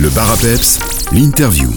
Le bar à peps, l'interview.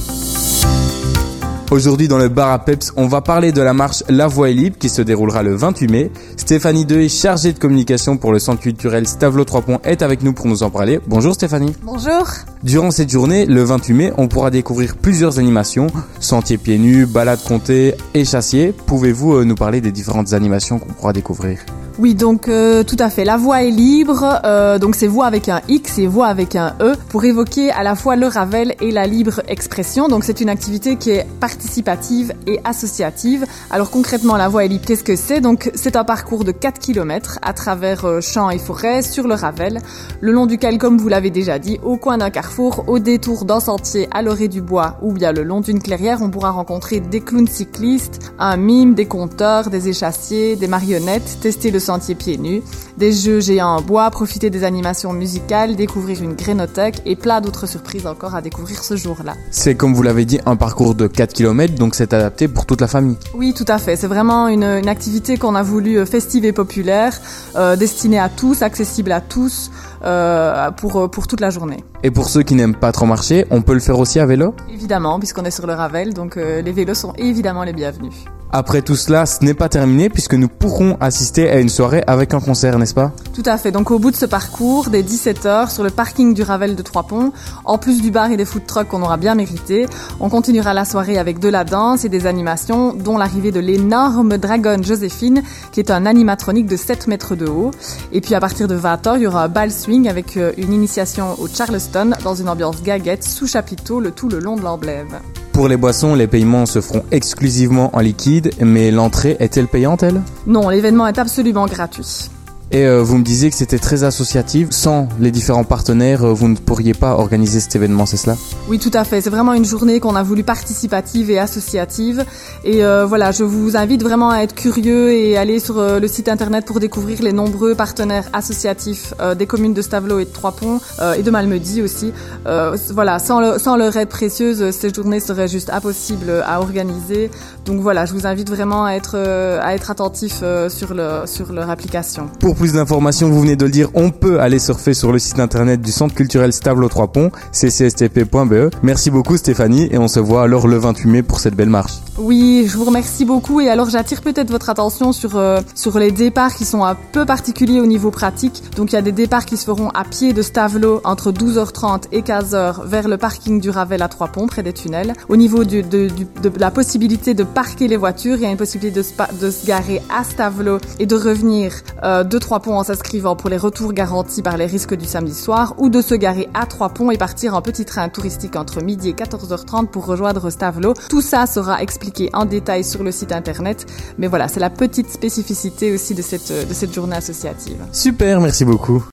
Aujourd'hui dans le bar à Peps, on va parler de la marche La Voix est libre qui se déroulera le 28 mai. Stéphanie Deuil, chargée de communication pour le centre culturel Stavelo 3 Ponts, est avec nous pour nous en parler. Bonjour Stéphanie. Bonjour. Durant cette journée, le 28 mai, on pourra découvrir plusieurs animations, sentiers pieds nus, balades comptées et chassiers. Pouvez-vous euh, nous parler des différentes animations qu'on pourra découvrir? Oui, donc euh, tout à fait. La voix est libre, euh, donc c'est voix avec un X et voix avec un E pour évoquer à la fois le Ravel et la libre expression. Donc c'est une activité qui est participative et associative. Alors concrètement, la voix est libre, qu'est-ce que c'est? Donc c'est un parcours de 4 km à travers euh, champs et forêts sur le Ravel, le long duquel, comme vous l'avez déjà dit, au coin d'un carrefour, au détour d'un sentier à l'orée du bois ou bien le long d'une clairière, on pourra rencontrer des clowns cyclistes, un mime, des conteurs, des échassiers, des marionnettes, tester le sentier pieds nus, des jeux géants en bois, profiter des animations musicales, découvrir une grénothèque et plein d'autres surprises encore à découvrir ce jour-là. C'est comme vous l'avez dit un parcours de 4 km, donc c'est adapté pour toute la famille. Oui, tout à fait. C'est vraiment une, une activité qu'on a voulu euh, festive et populaire, euh, destinée à tous, accessible à tous, euh, pour, pour toute la journée. Et pour ceux qui n'aiment pas trop marcher, on peut le faire aussi à vélo? Évidemment, puisqu'on est sur le Ravel, donc euh, les vélos sont évidemment les bienvenus. Après tout cela, ce n'est pas terminé puisque nous pourrons assister à une soirée avec un concert, n'est-ce pas? Tout à fait. Donc au bout de ce parcours, dès 17h, sur le parking du Ravel de Trois-Ponts, en plus du bar et des food trucks qu'on aura bien mérité, on continuera la soirée avec de la danse et des animations, dont l'arrivée de l'énorme dragon Joséphine, qui est un animatronique de 7 mètres de haut. Et puis à partir de 20h, il y aura un bal swing avec euh, une initiation au Charleston dans une ambiance gaguette sous chapiteau, le tout le long de l'emblème. Pour les boissons, les paiements se feront exclusivement en liquide, mais l'entrée est-elle payante, Non, l'événement est absolument gratuit. Et euh, vous me disiez que c'était très associatif. Sans les différents partenaires, euh, vous ne pourriez pas organiser cet événement, c'est cela? Oui, tout à fait. C'est vraiment une journée qu'on a voulu participative et associative. Et euh, voilà, je vous invite vraiment à être curieux et aller sur le site internet pour découvrir les nombreux partenaires associatifs euh, des communes de Stavelot et de Trois-Ponts et de Malmedy aussi. Voilà, sans, le, sans leur aide précieuse, ces journées seraient juste impossibles à organiser. Donc voilà, je vous invite vraiment à être, à être attentif sur, le, sur leur application. Pour plus d'informations, vous venez de le dire, on peut aller surfer sur le site internet du Centre culturel Stavelo 3 Ponts, ccstp.be. Merci beaucoup Stéphanie et on se voit alors le 28 mai pour cette belle marche. Oui, je vous remercie beaucoup et alors j'attire peut-être votre attention sur euh, sur les départs qui sont un peu particuliers au niveau pratique. Donc il y a des départs qui se feront à pied de Stavelot entre 12h30 et 15h vers le parking du Ravel à Trois Ponts près des tunnels. Au niveau du, de, du- de la possibilité de parquer les voitures, il y a une possibilité de, se pa- de se garer à Stavelot et de revenir euh, de Trois Ponts en s'inscrivant pour les retours garantis par les risques du samedi soir ou de se garer à Trois Ponts et partir en petit train touristique entre midi et 14h30 pour rejoindre Stavelot. Tout ça sera expliqué en détail sur le site internet. Mais voilà, c'est la petite spécificité aussi de cette, de cette journée associative. Super, merci beaucoup.